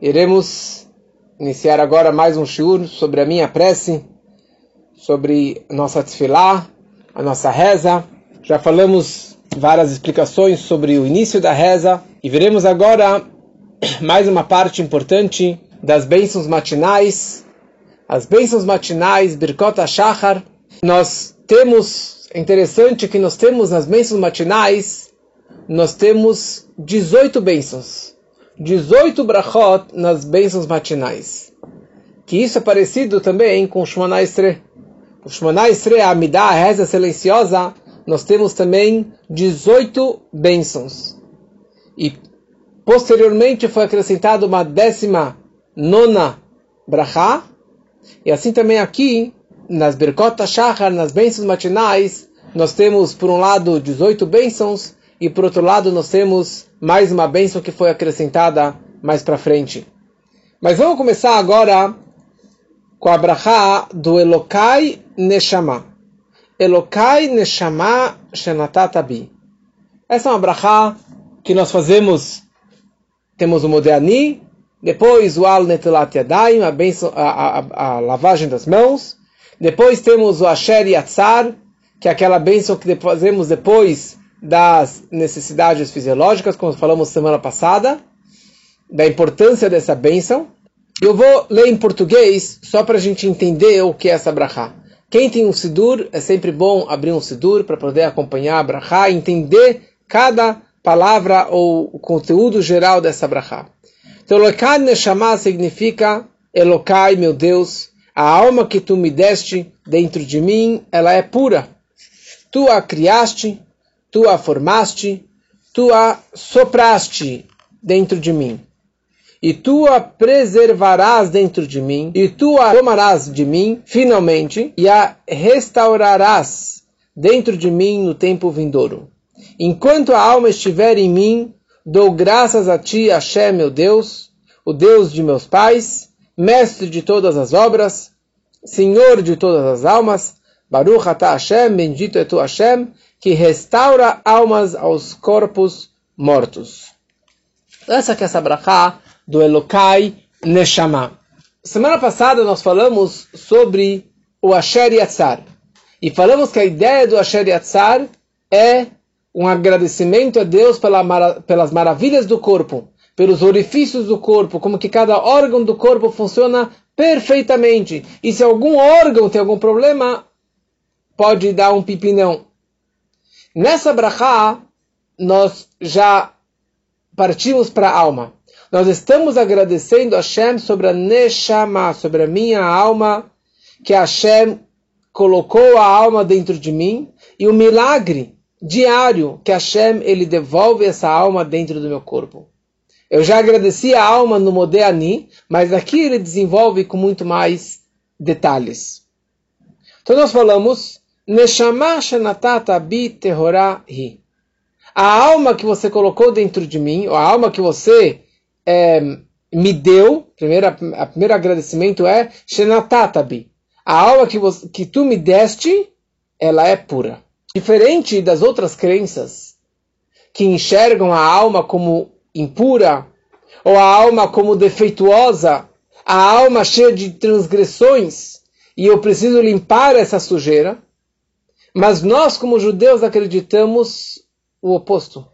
Iremos iniciar agora mais um shiur sobre a minha prece, sobre nossa tefilá, a nossa reza. Já falamos várias explicações sobre o início da reza e veremos agora mais uma parte importante das bênçãos matinais. As bênçãos matinais, Birkot HaShachar, nós temos, é interessante que nós temos nas bênçãos matinais, nós temos 18 bênçãos. 18 brachot nas bênçãos matinais. Que isso é parecido também com o Shemana Estre. O Shemana Estre, a Amidah, a reza silenciosa, nós temos também 18 bênçãos. E posteriormente foi acrescentada uma décima nona brachá. E assim também aqui, nas Berkot Shachar, nas bênçãos matinais, nós temos, por um lado, 18 bênçãos, e por outro lado nós temos mais uma bênção que foi acrescentada mais para frente. Mas vamos começar agora com a brachá do Elokai Neshama. Elokai Neshama Shenatatabi. Essa é uma brachá que nós fazemos, temos o Modeani, depois o Al Netilat Yadayim, a, benção, a, a, a, lavagem das mãos, depois temos o Asher Yatzar, que é aquela bênção que fazemos depois das necessidades fisiológicas, como falamos semana passada, da importância dessa bênção. Eu vou ler em português, só para a gente entender o que é essa brachá. Quem tem um sidur, é sempre bom abrir um sidur para poder acompanhar a brachá, entender cada palavra ou o conteúdo geral dessa brachá. Então, Elokai Neshama significa Elokai, meu Deus, a alma que tu me deste dentro de mim, ela é pura. Tu a criaste, tu a formaste, tu a sopraste dentro de mim. E tu a preservarás dentro de mim, e tu a tomarás de mim, finalmente, e a restaurarás dentro de mim no tempo vindouro. Enquanto a alma estiver em mim, dou graças a ti, Hashem, meu Deus, o Deus de meus pais, mestre de todas as obras, Senhor de todas as almas, Baruch atah Hashem, bendito é tu Hashem, que restaura almas aos corpos mortos. Essa que é essa brachá do Elokai Neshama. Semana passada nós falamos sobre o Asher Yatzar. E falamos que a ideia do Asher Yatzar é um agradecimento a Deus pela, pelas maravilhas do corpo, pelos orifícios do corpo, como que cada órgão do corpo funciona perfeitamente. E se algum órgão tem algum problema, pode dar um pipinão. Nessa brachá, nós já partimos para a alma. Nós estamos agradecendo a Hashem sobre a Neshama, sobre a minha alma, que Hashem colocou a alma dentro de mim, e o milagre diário que Hashem ele devolve essa alma dentro do meu corpo. Eu já agradeci a alma no Modeani, mas aqui ele desenvolve com muito mais detalhes. Então nós falamos Neshama shenatata bi hi. A alma que você colocou dentro de mim, ou a alma que você é, me deu, primeiro, a primeiro agradecimento é shenatata bi. A alma que, você, que tu me deste, ela é pura. Diferente das outras crenças que enxergam a alma como impura, ou a alma como defeituosa, a alma cheia de transgressões, e eu preciso limpar essa sujeira. Mas nós, como judeus, acreditamos o oposto.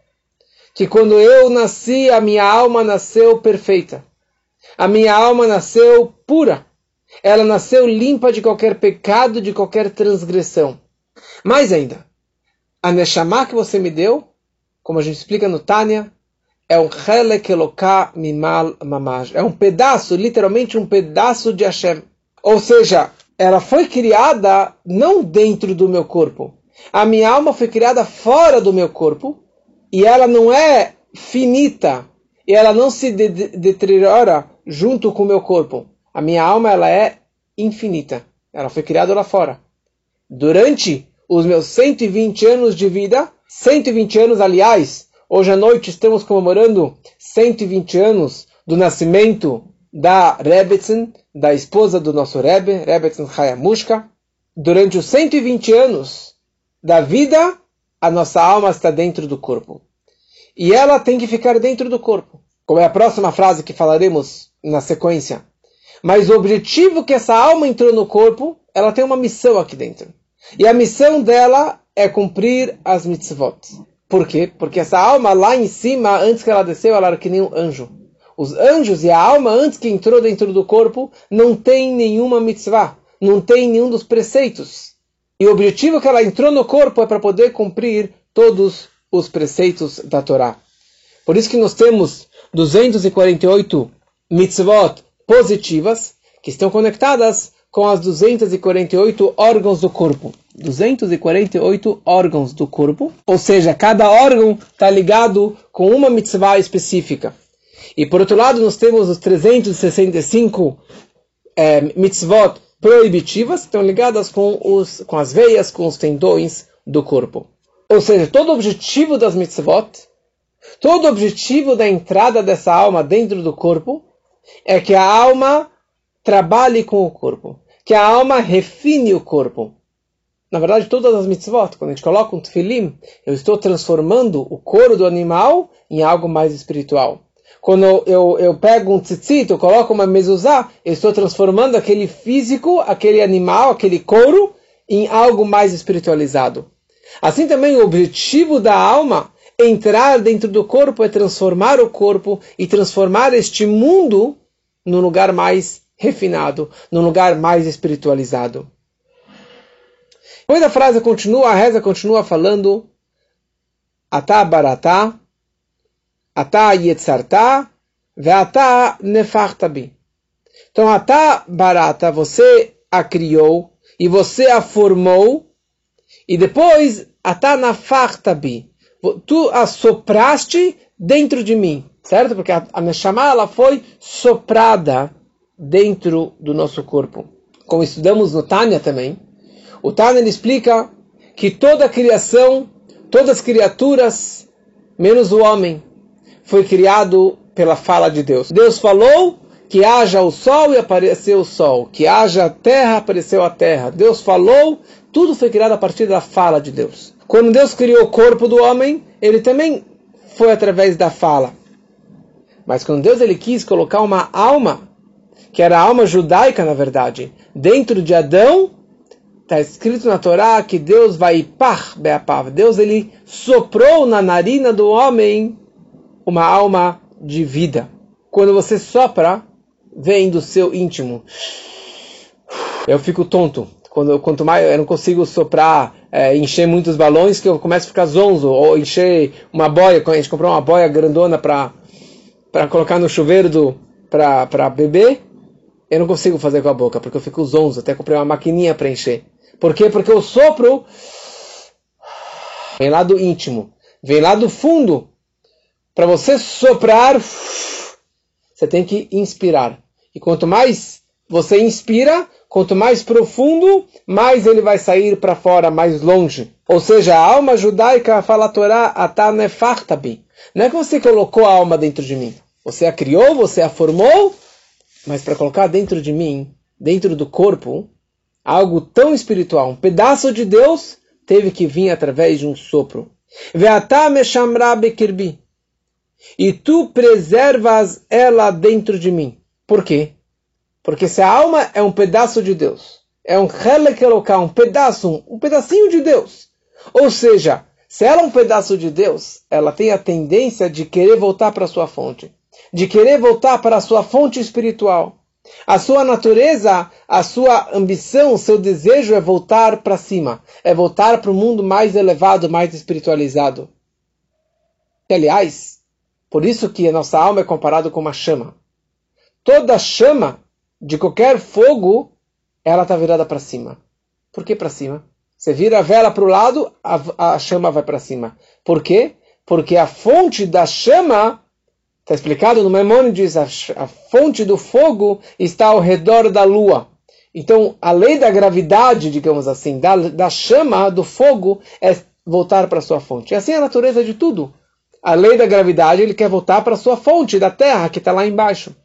Que quando eu nasci, a minha alma nasceu perfeita. A minha alma nasceu pura. Ela nasceu limpa de qualquer pecado, de qualquer transgressão. Mais ainda, a Neshama que você me deu, como a gente explica no Tânia, é um Helek Eloká Mimal Mamaj. É um pedaço, literalmente um pedaço de Hashem. Ou seja, ela foi criada não dentro do meu corpo. A minha alma foi criada fora do meu corpo e ela não é finita e ela não se de deteriora junto com o meu corpo. A minha alma ela é infinita. Ela foi criada lá fora. Durante os meus 120 anos de vida, 120 anos, aliás, hoje à noite estamos comemorando 120 anos do nascimento da Rebbetzin, da esposa do nosso Rebbe, Rebbetzin Hayamushka. Durante os 120 anos da vida, a nossa alma está dentro do corpo. E ela tem que ficar dentro do corpo. Como é a próxima frase que falaremos na sequência. Mas o objetivo que essa alma entrou no corpo, ela tem uma missão aqui dentro. E a missão dela é cumprir as mitzvot. Por quê? Porque essa alma lá em cima, antes que ela desceu, ela era que nem um anjo. Os anjos e a alma, antes que entrou dentro do corpo, não tem nenhuma mitzvah, não tem nenhum dos preceitos. E o objetivo que ela entrou no corpo é para poder cumprir todos os preceitos da Torá. Por isso que nós temos 248 mitzvot positivas que estão conectadas com as 248 órgãos do corpo. 248 órgãos do corpo, ou seja, cada órgão está ligado com uma mitzvah específica. E por outro lado, nós temos os 365 é, mitzvot proibitivas, que estão ligadas com, os, com as veias, com os tendões do corpo. Ou seja, todo o objetivo das mitzvot, todo o objetivo da entrada dessa alma dentro do corpo, é que a alma trabalhe com o corpo, que a alma refine o corpo. Na verdade, todas as mitzvot, quando a gente coloca um tefilim, eu estou transformando o couro do animal em algo mais espiritual. Quando eu, eu, pego um tzitzit, eu coloco uma mezuzá, eu estou transformando aquele físico, aquele animal, aquele couro, em algo mais espiritualizado. Assim também o objetivo da alma entrar dentro do corpo é transformar o corpo e transformar este mundo num lugar mais refinado, num lugar mais espiritualizado. Depois a frase continua, a reza continua falando Atá baratá, Atá yetzartá, ve'atá nefachtabi. Então, Atá barata, você a criou e você a formou, e depois Atá nafachtabi, tu a sopraste dentro de mim, certo? Porque a, a Neshama, ela foi soprada dentro do nosso corpo. Como estudamos no Tânia também, o Tânia explica que toda a criação, todas as criaturas, menos o homem, foi criado pela fala de Deus. Deus falou que haja o sol e apareceu o sol, que haja a terra, apareceu a terra. Deus falou, tudo foi criado a partir da fala de Deus. Quando Deus criou o corpo do homem, ele também foi através da fala. Mas quando Deus ele quis colocar uma alma que era a alma judaica, na verdade, dentro de Adão, está escrito na Torá que Deus vai par beapav. Deus ele soprou na narina do homem uma alma de vida. Quando você sopra, vem do seu íntimo. Eu fico tonto. Quando, quanto mais eu não consigo soprar, é, encher muitos balões, que eu começo a ficar zonzo. Ou encher uma boia, a gente comprou uma boia grandona para colocar no chuveiro do para beber, eu não consigo fazer com a boca, porque eu fico zonzo. Até comprei uma maquininha para encher. Por quê? Porque o sopro vem lá do íntimo, vem lá do fundo. Para você soprar, você tem que inspirar. E quanto mais você inspira, quanto mais profundo, mais ele vai sair para fora, mais longe. Ou seja, a alma judaica fala a Torá, atanefartabi. Não é que você colocou a alma dentro de mim. Você a criou, você a formou, mas para colocar dentro de mim, dentro do corpo, algo tão espiritual, um pedaço de Deus, teve que vir através de um sopro. E tu preservas ela dentro de mim. Por quê? Porque se a alma é um pedaço de Deus, é um local, um pedaço, um pedacinho de Deus. Ou seja, se ela é um pedaço de Deus, ela tem a tendência de querer voltar para sua fonte de querer voltar para a sua fonte espiritual. A sua natureza, a sua ambição, o seu desejo é voltar para cima, é voltar para o mundo mais elevado, mais espiritualizado. E, aliás, por isso que a nossa alma é comparada com uma chama. Toda chama de qualquer fogo, ela está virada para cima. Por que para cima? Você vira a vela para o lado, a, a chama vai para cima. Por quê? Porque a fonte da chama Está explicado no Maimonides, a, a fonte do fogo está ao redor da lua. Então, a lei da gravidade, digamos assim, da, da chama, do fogo, é voltar para sua fonte. E assim é a natureza de tudo. A lei da gravidade, ele quer voltar para sua fonte, da terra, que está lá embaixo.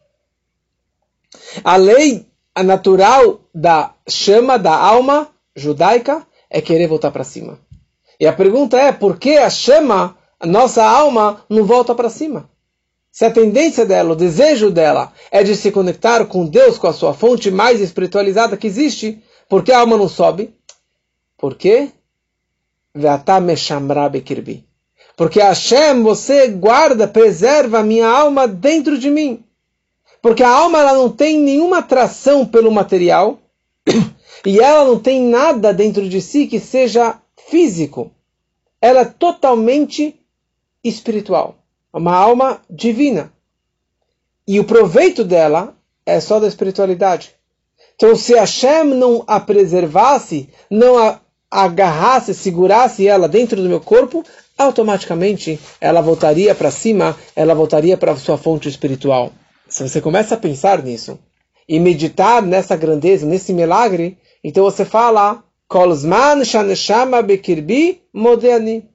A lei natural da chama, da alma judaica, é querer voltar para cima. E a pergunta é, por que a chama, a nossa alma, não volta para cima? se a tendência dela, o desejo dela é de se conectar com Deus, com a sua fonte mais espiritualizada que existe, por que a alma não sobe? Por quê? Porque Hashem, você guarda, preserva a minha alma dentro de mim. Porque a alma ela não tem nenhuma atração pelo material e ela não tem nada dentro de si que seja físico. Ela é totalmente espiritual uma alma divina. E o proveito dela é só da espiritualidade. Então, se Hashem não a preservasse, não a agarrasse, segurasse ela dentro do meu corpo, automaticamente ela voltaria para cima, ela voltaria para sua fonte espiritual. Se você começa a pensar nisso e meditar nessa grandeza, nesse milagre, então você fala, Kolzman Modeani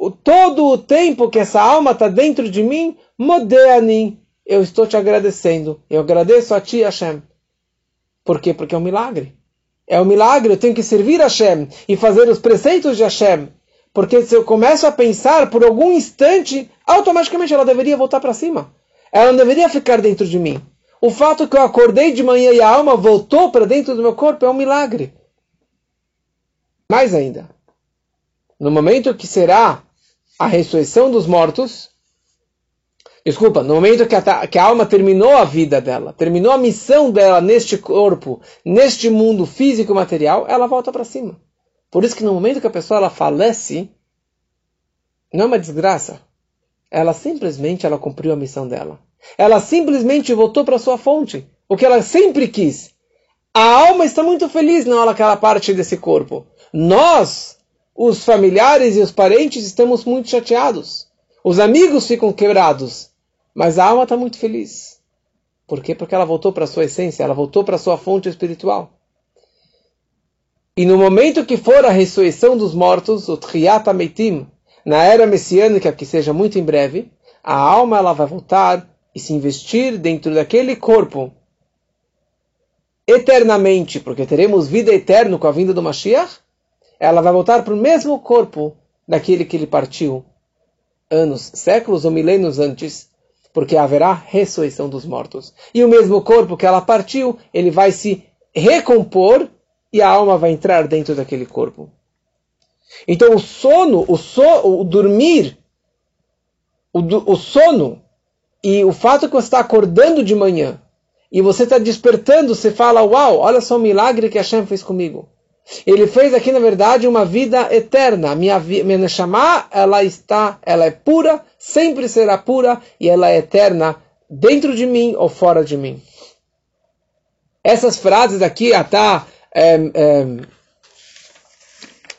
o, todo o tempo que essa alma está dentro de mim, Modeani, eu estou te agradecendo. Eu agradeço a ti, Hashem. Por quê? Porque é um milagre. É um milagre, eu tenho que servir Hashem e fazer os preceitos de Hashem. Porque se eu começo a pensar por algum instante, automaticamente ela deveria voltar para cima. Ela não deveria ficar dentro de mim. O fato que eu acordei de manhã e a alma voltou para dentro do meu corpo é um milagre. Mais ainda, no momento que será a ressurreição dos mortos, desculpa, no momento que a, que a, alma terminou a vida dela, terminou a missão dela neste corpo, neste mundo físico e material, ela volta para cima. Por isso que no momento que a pessoa ela falece, não é uma desgraça. Ela simplesmente ela cumpriu a missão dela. Ela simplesmente voltou para sua fonte, o que ela sempre quis. A alma está muito feliz na hora que ela parte desse corpo. Nós os familiares e os parentes estamos muito chateados. Os amigos ficam quebrados. Mas a alma está muito feliz. Por quê? Porque ela voltou para sua essência, ela voltou para sua fonte espiritual. E no momento que for a ressurreição dos mortos, o Triat Meitim, na era messiânica, que seja muito em breve, a alma ela vai voltar e se investir dentro daquele corpo eternamente, porque teremos vida eterna com a vinda do Mashiach, ela vai voltar para o mesmo corpo daquele que ele partiu anos, séculos ou milênios antes, porque haverá ressurreição dos mortos. E o mesmo corpo que ela partiu, ele vai se recompor e a alma vai entrar dentro daquele corpo. Então o sono, o, so, o dormir, o, o sono e o fato que você está acordando de manhã e você está despertando, você fala, uau, olha só o milagre que Hashem fez comigo. Ele fez aqui, na verdade, uma vida eterna. Minha, minha Neshama, ela está, ela é pura, sempre será pura, e ela é eterna dentro de mim ou fora de mim. Essas frases aqui, tá, é, é,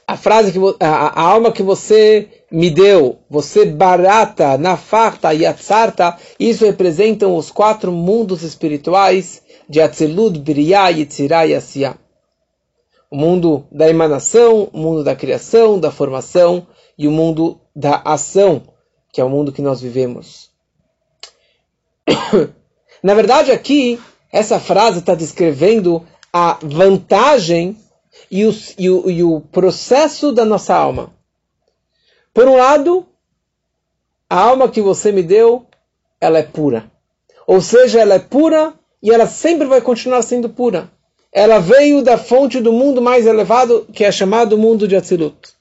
a frase que a, a, alma que você me deu, você barata, nafarta e atzarta, isso representam os quatro mundos espirituais de Atzelud, Biriah, Yitzirah e Asiyah o mundo da emanação, o mundo da criação, da formação e o mundo da ação, que é o mundo que nós vivemos. Na verdade, aqui, essa frase está descrevendo a vantagem e o, e, o, e o processo da nossa alma. Por um lado, a alma que você me deu, ela é pura. Ou seja, ela é pura e ela sempre vai continuar sendo pura ela veio da fonte do mundo mais elevado, que é chamado mundo de Atzilut.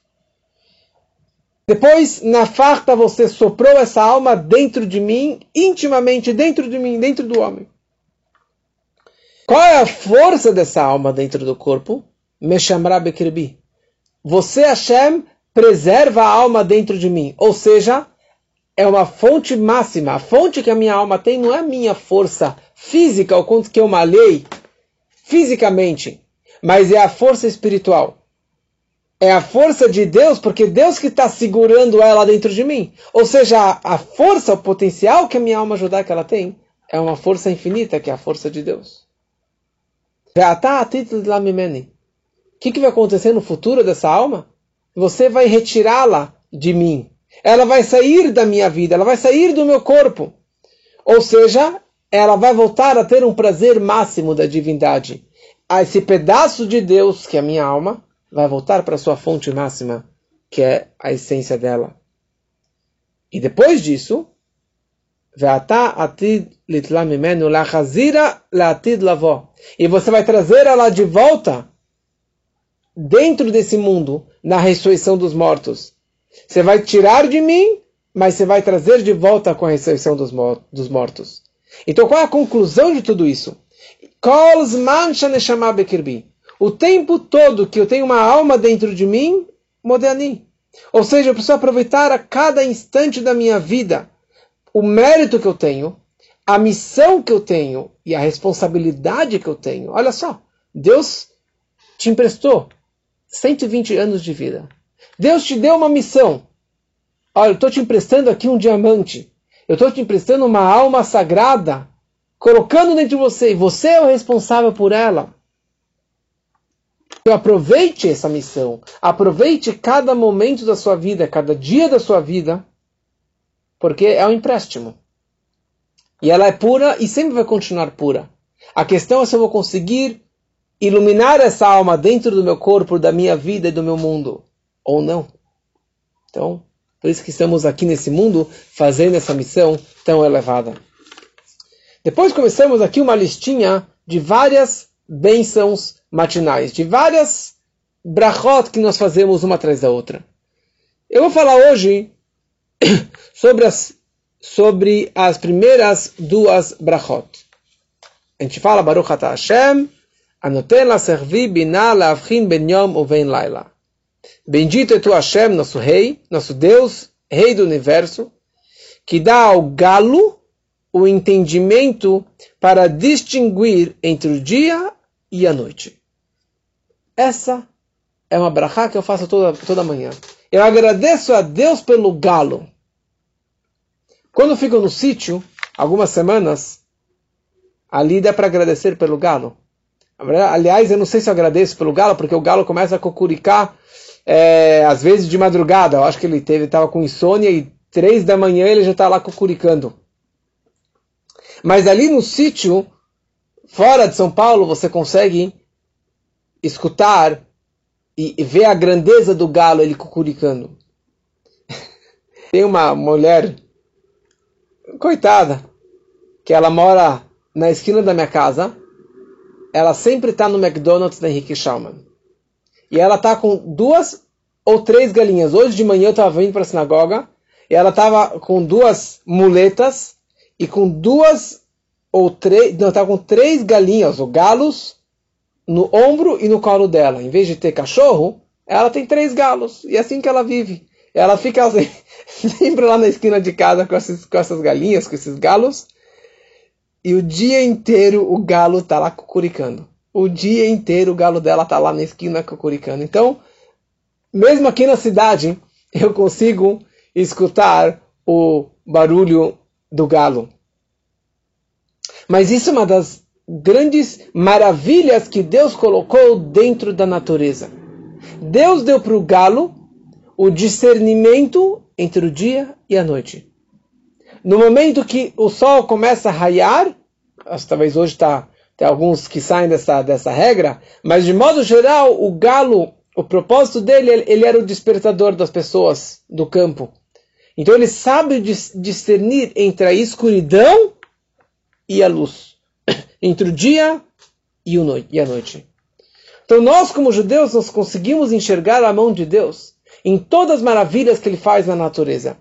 Depois, na farta, você soprou essa alma dentro de mim, intimamente dentro de mim, dentro do homem. Qual é a força dessa alma dentro do corpo? Meshamra Bekirbi. Você, Hashem, preserva a alma dentro de mim. Ou seja, é uma fonte máxima. A fonte que a minha alma tem não é a minha força física, o quanto que eu malhei, fisicamente, mas é a força espiritual. É a força de Deus, porque Deus que está segurando ela dentro de mim. Ou seja, a força, o potencial que a minha alma judaica ela tem, é uma força infinita, que é a força de Deus. O que, que vai acontecer no futuro dessa alma? Você vai retirá-la de mim. Ela vai sair da minha vida, ela vai sair do meu corpo. Ou seja, ela vai voltar a ter um prazer máximo da divindade. A esse pedaço de Deus, que é a minha alma, vai voltar para sua fonte máxima, que é a essência dela. E depois disso, E você vai trazer ela de volta dentro desse mundo na ressurreição dos mortos. Você vai tirar de mim, mas você vai trazer de volta com a ressurreição dos, mortos. Então qual é a conclusão de tudo isso? O tempo todo que eu tenho uma alma dentro de mim, moderni. Ou seja, eu preciso aproveitar a cada instante da minha vida o mérito que eu tenho, a missão que eu tenho e a responsabilidade que eu tenho. Olha só, Deus te emprestou 120 anos de vida. Deus te deu uma missão. Olha, eu estou te emprestando aqui um diamante. Eu estou te emprestando uma alma sagrada, colocando dentro de você, e você é o responsável por ela. Então aproveite essa missão, aproveite cada momento da sua vida, cada dia da sua vida, porque é um empréstimo. E ela é pura e sempre vai continuar pura. A questão é se eu vou conseguir iluminar essa alma dentro do meu corpo, da minha vida e do meu mundo, ou não. Então, por isso que estamos aqui nesse mundo fazendo essa missão tão elevada. Depois começamos aqui uma listinha de várias bênçãos matinais, de várias brachot que nós fazemos uma atrás da outra. Eu vou falar hoje sobre as, sobre as primeiras duas brachot. A gente fala Baruch Ata Hashem, Anoten la servi binah laavchin ben yom uven laila. Bendito é tu Hashem, nosso rei, nosso Deus, rei do universo, que dá ao galo o entendimento para distinguir entre o dia e a noite. Essa é uma brachá que eu faço toda, toda manhã. Eu agradeço a Deus pelo galo. Quando fico no sítio, algumas semanas, ali dá para agradecer pelo galo. Aliás, eu não sei se eu agradeço pelo galo, porque o galo começa a cocuricar é, às vezes de madrugada. Eu acho que ele teve, estava com insônia e três da manhã ele já está lá cocuricando. Mas ali no sítio, fora de São Paulo, você consegue escutar e ver a grandeza do galo ele cucuricando. Tem uma mulher, coitada, que ela mora na esquina da minha casa. Ela sempre está no McDonald's da Henrique Schaumann. E ela está com duas ou três galinhas. Hoje de manhã eu estava vindo para a sinagoga e ela estava com duas muletas e com duas ou três, não, estava com três galinhas ou galos no ombro e no colo dela. Em vez de ter cachorro, ela tem três galos. E é assim que ela vive. Ela fica assim, sempre lá na esquina de casa com, esses, com essas galinhas, com esses galos. E o dia inteiro o galo está lá cucuricando. O dia inteiro o galo dela está lá na esquina cucuricando. Então, mesmo aqui na cidade, eu consigo escutar o barulho do galo. Mas isso é uma das grandes maravilhas que Deus colocou dentro da natureza. Deus deu para o galo o discernimento entre o dia e a noite. No momento que o sol começa a raiar, talvez hoje tá, tem alguns que saem dessa, dessa regra, mas de modo geral, o galo, o propósito dele, ele era o despertador das pessoas do campo. Então ele sabe discernir entre a escuridão e a luz entre o dia e, a noite. Então nós, como judeus, nós conseguimos enxergar a mão de Deus em todas as maravilhas que Ele faz na natureza.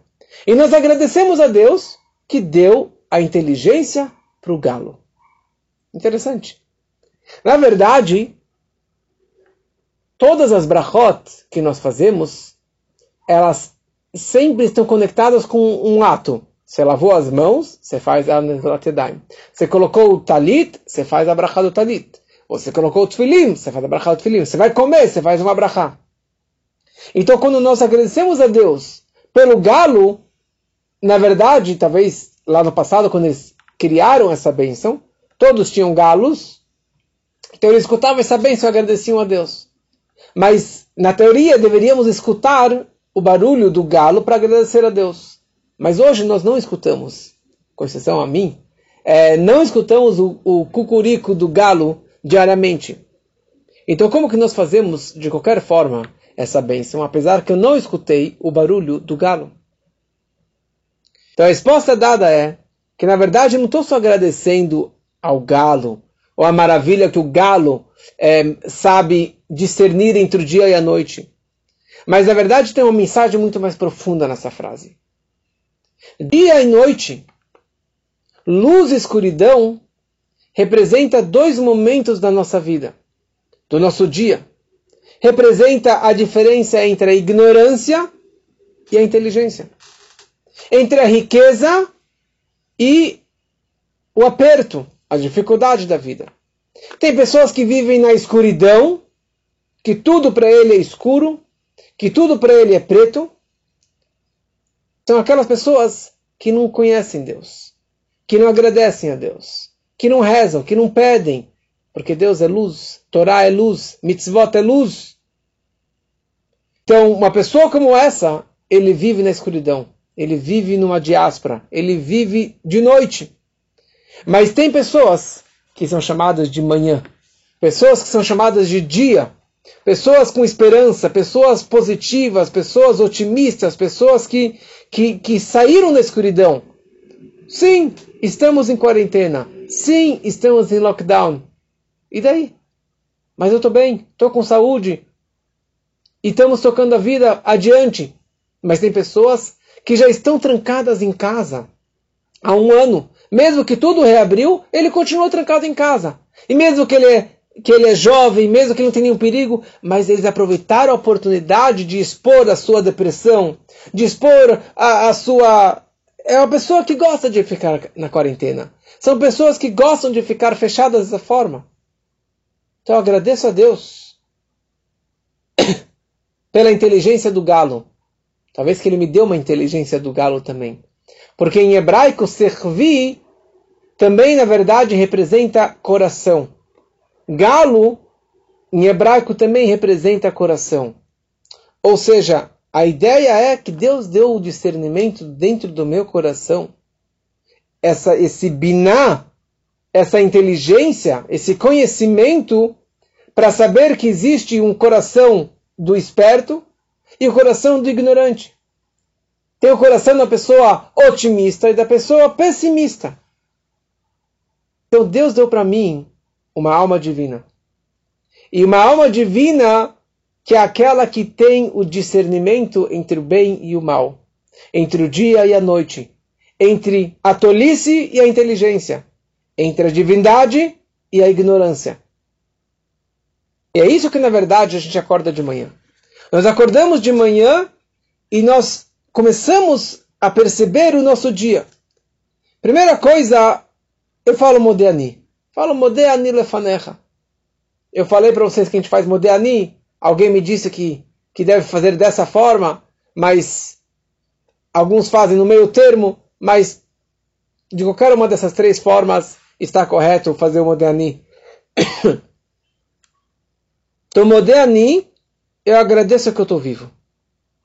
E nós agradecemos a Deus que deu a inteligência para o galo. Interessante. Na verdade, todas as brachot que nós fazemos, elas sempre estão conectadas com um ato. Você lavou as mãos, você faz a Nezilat Você colocou o talit, você faz a brachá do talit. Você colocou o tefilim, você faz a brachá do tefilim. Você vai comer, você faz uma brachá. Então, quando nós agradecemos a Deus pelo galo, na verdade, talvez lá no passado, quando eles criaram essa bênção, todos tinham galos, então eles escutavam essa bênção e agradeciam a Deus. Mas, na teoria, deveríamos escutar o barulho do galo para agradecer a Deus. Mas hoje nós não escutamos, com exceção a mim, é, não escutamos o, o cucurico do galo diariamente. Então como que nós fazemos, de qualquer forma, essa bênção, apesar que eu não escutei o barulho do galo? Então a resposta dada é que na verdade eu não estou só agradecendo ao galo, ou a maravilha que o galo é, sabe discernir entre o dia e a noite. Mas na verdade tem uma mensagem muito mais profunda nessa frase. Dia e noite, luz e escuridão representa dois momentos da nossa vida, do nosso dia. Representa a diferença entre a ignorância e a inteligência. Entre a riqueza e o aperto, a dificuldade da vida. Tem pessoas que vivem na escuridão, que tudo para ele é escuro, que tudo para ele é preto. São aquelas pessoas que não conhecem Deus, que não agradecem a Deus, que não rezam, que não pedem, porque Deus é luz, Torá é luz, mitzvot é luz. Então, uma pessoa como essa, ele vive na escuridão, ele vive numa diáspora, ele vive de noite. Mas tem pessoas que são chamadas de manhã, pessoas que são chamadas de dia, pessoas com esperança, pessoas positivas, pessoas otimistas, pessoas que, que, que saíram da escuridão. Sim, estamos em quarentena. Sim, estamos em lockdown. E daí? Mas eu estou bem, estou com saúde. E estamos tocando a vida adiante. Mas tem pessoas que já estão trancadas em casa há um ano, mesmo que tudo reabriu, ele continua trancado em casa. E mesmo que ele é, que ele é jovem, mesmo que ele não tenha nenhum perigo, mas eles aproveitaram a oportunidade de expor a sua depressão, de expor a, a sua. É uma pessoa que gosta de ficar na quarentena. São pessoas que gostam de ficar fechadas dessa forma. Então agradeço a Deus pela inteligência do galo. Talvez que ele me deu uma inteligência do galo também. Porque em hebraico, servi também, na verdade, representa coração. Galo, em hebraico, também representa coração. Ou seja, a ideia é que Deus deu o discernimento dentro do meu coração. Essa, esse biná, essa inteligência, esse conhecimento, para saber que existe um coração do esperto e o coração do ignorante. Tem o coração da pessoa otimista e da pessoa pessimista. Então Deus deu para mim uma alma divina. E uma alma divina que é aquela que tem o discernimento entre o bem e o mal, entre o dia e a noite, entre a tolice e a inteligência, entre a divindade e a ignorância. E é isso que na verdade a gente acorda de manhã. Nós acordamos de manhã e nós começamos a perceber o nosso dia. Primeira coisa, eu falo Modeani. Falo Modeani lefanecha. Eu falei para vocês que a gente faz Modeani. Alguém me disse que, que deve fazer dessa forma, mas alguns fazem no meio termo, mas de qualquer uma dessas três formas está correto fazer o Modeani. então, Modeani, eu agradeço que eu estou vivo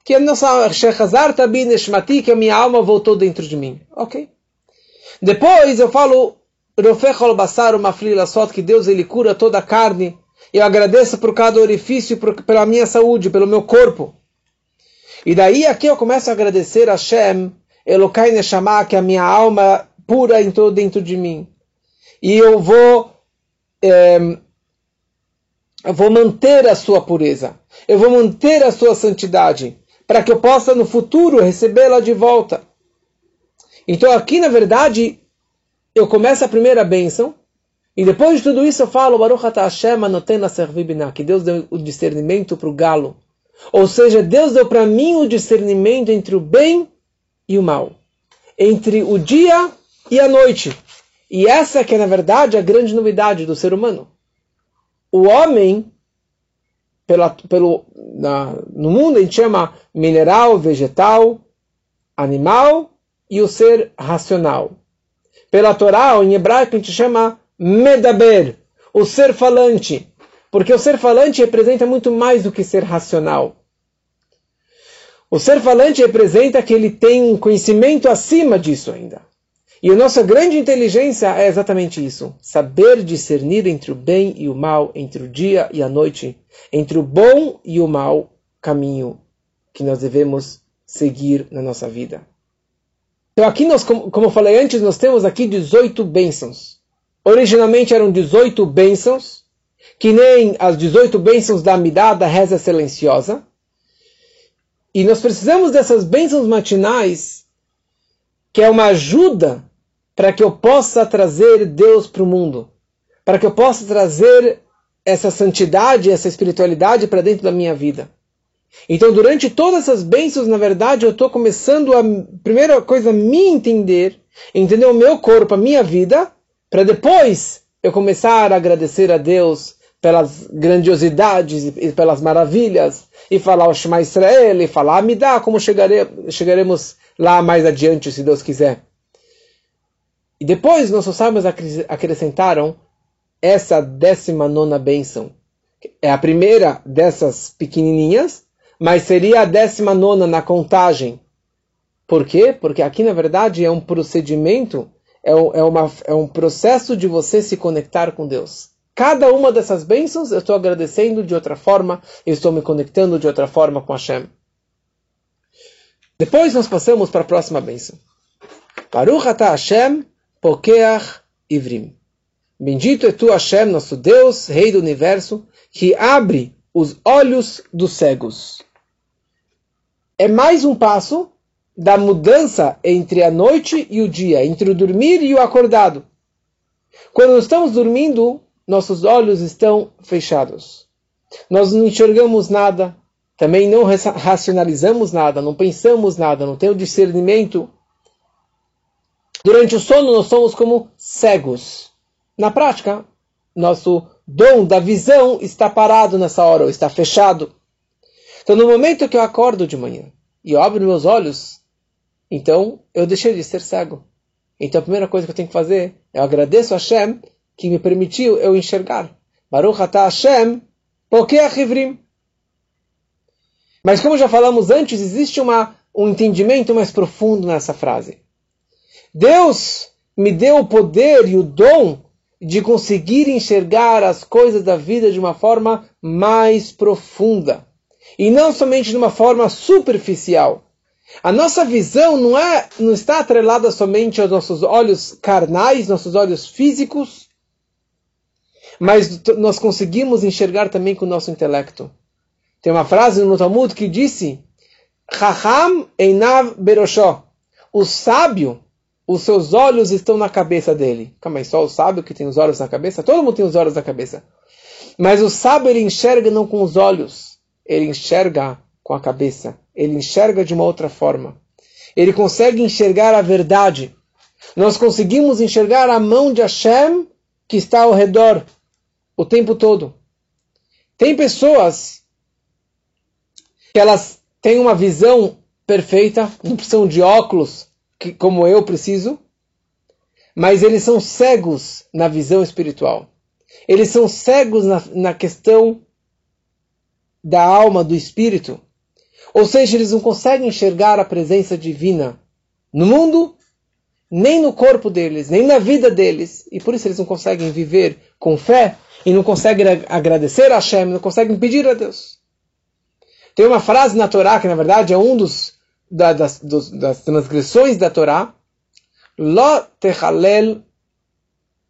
que a nossa Shechazar Tabi Neshmati, que a minha alma voltou dentro de mim. Ok. Depois eu falo Rofechol Basar Maflila Sot, que Deus ele cura toda a carne. Eu agradeço por cada orifício, por, pela minha saúde, pelo meu corpo. E daí aqui eu começo a agradecer a Hashem, Elokai Neshama, que a minha alma pura entrou dentro de mim. E eu vou, é, eu vou manter a sua pureza. Eu vou manter a sua santidade para que eu possa no futuro recebê-la de volta. Então aqui, na verdade, eu começo a primeira bênção, e depois de tudo isso eu falo, Baruch Hashem que Deus deu o discernimento para o galo. Ou seja, Deus deu para mim o discernimento entre o bem e o mal. Entre o dia e a noite. E essa que é, na verdade, a grande novidade do ser humano. O homem, pela, pelo, na, no mundo a gente chama mineral, vegetal, animal e o ser racional. Pela Torá, em hebraico, a gente chama medaber, o ser falante. Porque o ser falante representa muito mais do que ser racional. O ser falante representa que ele tem um conhecimento acima disso ainda. E a nossa grande inteligência é exatamente isso: saber discernir entre o bem e o mal, entre o dia e a noite, entre o bom e o mau caminho que nós devemos seguir na nossa vida. Então aqui nós, como eu falei antes, nós temos aqui 18 bênçãos. Originalmente eram 18 bênçãos, que nem as 18 bênçãos da Amidá, da reza silenciosa. E nós precisamos dessas bênçãos matinais, que é uma ajuda para que eu possa trazer Deus para o mundo, para que eu possa trazer essa santidade, essa espiritualidade para dentro da minha vida. Então, durante todas essas bênçãos, na verdade, eu estou começando a, primeira coisa, me entender, entender o meu corpo, a minha vida, para depois eu começar a agradecer a Deus pelas grandiosidades e pelas maravilhas, e falar o Shema Israel, e falar Amidá, como chegare, chegaremos lá mais adiante, se Deus quiser. E depois nossos sábios acrescentaram essa décima nona bênção. É a primeira dessas pequenininhas, mas seria a décima nona na contagem. Por quê? Porque aqui, na verdade, é um procedimento, é, é, uma, é um processo de você se conectar com Deus. Cada uma dessas bênçãos eu estou agradecendo de outra forma, eu estou me conectando de outra forma com Hashem. Depois nós passamos para a próxima bênção. Baruch atah Hashem pokeach ivrim. Bendito é tu, Hashem, nosso Deus, Rei do Universo, que abre os olhos dos cegos. É mais um passo da mudança entre a noite e o dia, entre o dormir e o acordado. Quando estamos dormindo, nossos olhos estão fechados. Nós não enxergamos nada, também não racionalizamos nada, não pensamos nada, não temos discernimento. Durante o sono, nós somos como cegos. Na prática, nosso dom da visão está parado nessa hora, ou está fechado. Então, no momento que eu acordo de manhã e eu abro meus olhos, então eu deixei de ser cego. Então, a primeira coisa que eu tenho que fazer, eu agradeço a Hashem que me permitiu eu enxergar. Baruch atah Hashem, pokeach ivrim. Mas como já falamos antes, existe uma, um entendimento mais profundo nessa frase. Deus me deu o poder e o dom de conseguir enxergar as coisas da vida de uma forma mais profunda. E não somente de uma forma superficial. A nossa visão não, é, não está atrelada somente aos nossos olhos carnais, nossos olhos físicos, mas nós conseguimos enxergar também com o nosso intelecto. Tem uma frase no Talmud que disse: Chacham einav beroshó. O sábio os seus olhos estão na cabeça dele. Calma aí, só o sábio que tem os olhos na cabeça? Todo mundo tem os olhos na cabeça. Mas o sábio ele enxerga não com os olhos, ele enxerga com a cabeça. Ele enxerga de uma outra forma. Ele consegue enxergar a verdade. Nós conseguimos enxergar a mão de Hashem que está ao redor o tempo todo. Tem pessoas que elas têm uma visão perfeita, não precisam de óculos, que, como eu preciso, mas eles são cegos na visão espiritual. Eles são cegos na, na questão da alma, do espírito. Ou seja, eles não conseguem enxergar a presença divina no mundo, nem no corpo deles, nem na vida deles. E por isso eles não conseguem viver com fé e não conseguem agradecer a Hashem, não conseguem pedir a Deus. Tem uma frase na Torá que, na verdade, é um dos da, das, dos, das transgressões da Torá, Lo techalel,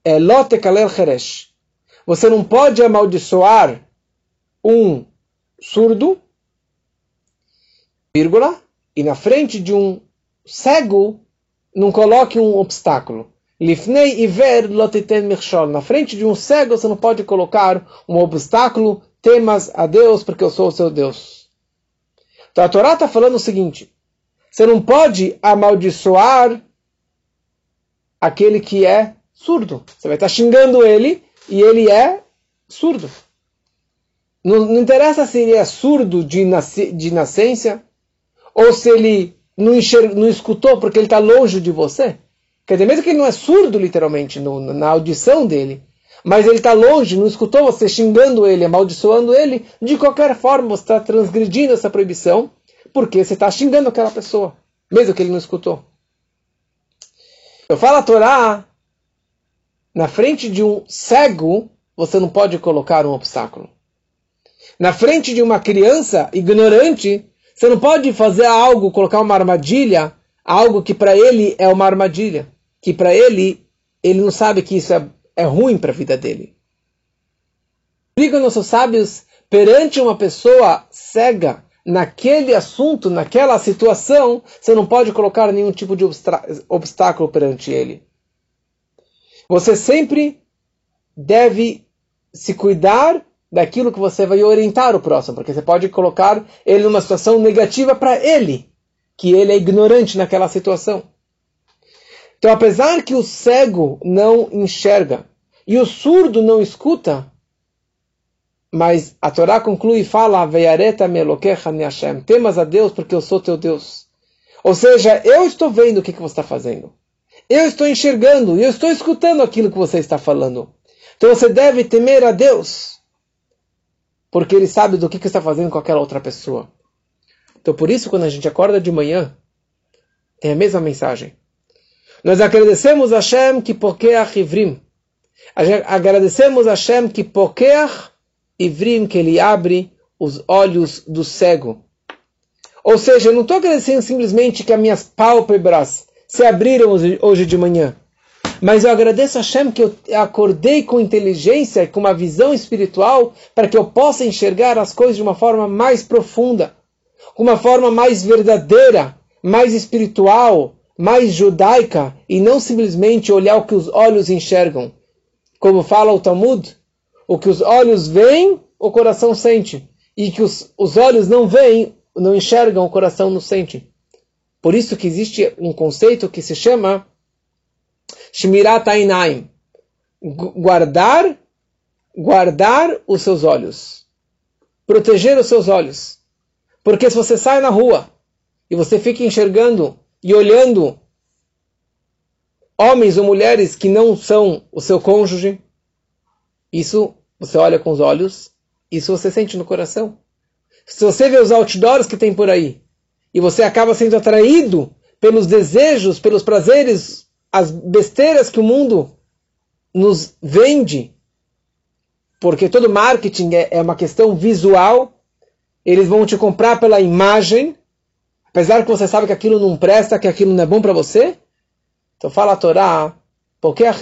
é Lo tekalel cheresh. Você não pode amaldiçoar um surdo, vírgula, e na frente de um cego, não coloque um obstáculo. Lifnei iver lotiten michshol. Na frente de um cego, você não pode colocar um obstáculo. Temas a Deus, porque eu sou o seu Deus. Então a Torá está falando o seguinte: você não pode amaldiçoar aquele que é surdo. Você vai estar xingando ele e ele é surdo. Não, não interessa se ele é surdo de, nasce, de nascença ou se ele não, não escutou porque ele está longe de você. Quer dizer, mesmo que ele não é surdo literalmente no, na audição dele, mas ele está longe, não escutou você xingando ele, amaldiçoando ele, de qualquer forma você está transgredindo essa proibição porque você está xingando aquela pessoa, mesmo que ele não escutou. Eu falo a Torá, na frente de um cego, você não pode colocar um obstáculo. Na frente de uma criança ignorante, você não pode fazer algo, colocar uma armadilha, algo que para ele é uma armadilha, que para ele, ele não sabe que isso é, é ruim para a vida dele. Explicam nossos sábios perante uma pessoa cega naquele assunto, naquela situação, você não pode colocar nenhum tipo de obstáculo perante ele. Você sempre deve se cuidar daquilo que você vai orientar o próximo, porque você pode colocar ele numa situação negativa para ele, que ele é ignorante naquela situação. Então, apesar que o cego não enxerga e o surdo não escuta, mas a Torá conclui e fala. Temas a Deus porque eu sou teu Deus. Ou seja, eu estou vendo o que, que você está fazendo. Eu estou enxergando e eu estou escutando aquilo que você está falando. Então você deve temer a Deus, porque Ele sabe do que, que está fazendo com aquela outra pessoa. Então por isso, quando a gente acorda de manhã, tem a mesma mensagem. Nós agradecemos a Hashem que pokeach ivrim. Agradecemos a Hashem que pokeach ivrim, que Ele abre os olhos do cego. Ou seja, eu não estou agradecendo simplesmente que as minhas pálpebras se abriram hoje de manhã. Mas eu agradeço a Hashem que eu acordei com inteligência, com uma visão espiritual, para que eu possa enxergar as coisas de uma forma mais profunda, com uma forma mais verdadeira, mais espiritual, mais judaica, e não simplesmente olhar o que os olhos enxergam. Como fala o Talmud, o que os olhos veem, o coração sente. E que os, os olhos não veem, não enxergam, o coração não sente. Por isso que existe um conceito que se chama Shmirat Ainaim. Guardar, guardar os seus olhos. Proteger os seus olhos. Porque se você sai na rua e você fica enxergando e olhando homens ou mulheres que não são o seu cônjuge, isso você olha com os olhos, isso você sente no coração. Se você vê os outdoors que tem por aí, e você acaba sendo atraído pelos desejos, pelos prazeres, as besteiras que o mundo nos vende, porque todo marketing é, é uma questão visual, eles vão te comprar pela imagem, apesar que você sabe que aquilo não presta, que aquilo não é bom para você. Então fala a Torá, porque a.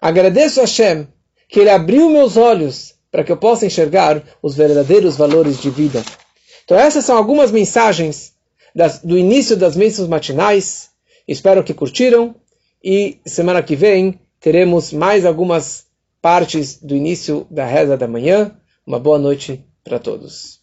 Agradeço a Hashem que ele abriu meus olhos para que eu possa enxergar os verdadeiros valores de vida. Então essas são algumas mensagens das, do início das missas matinais. Espero que curtiram e semana que vem teremos mais algumas partes do início da reza da manhã. Uma boa noite para todos.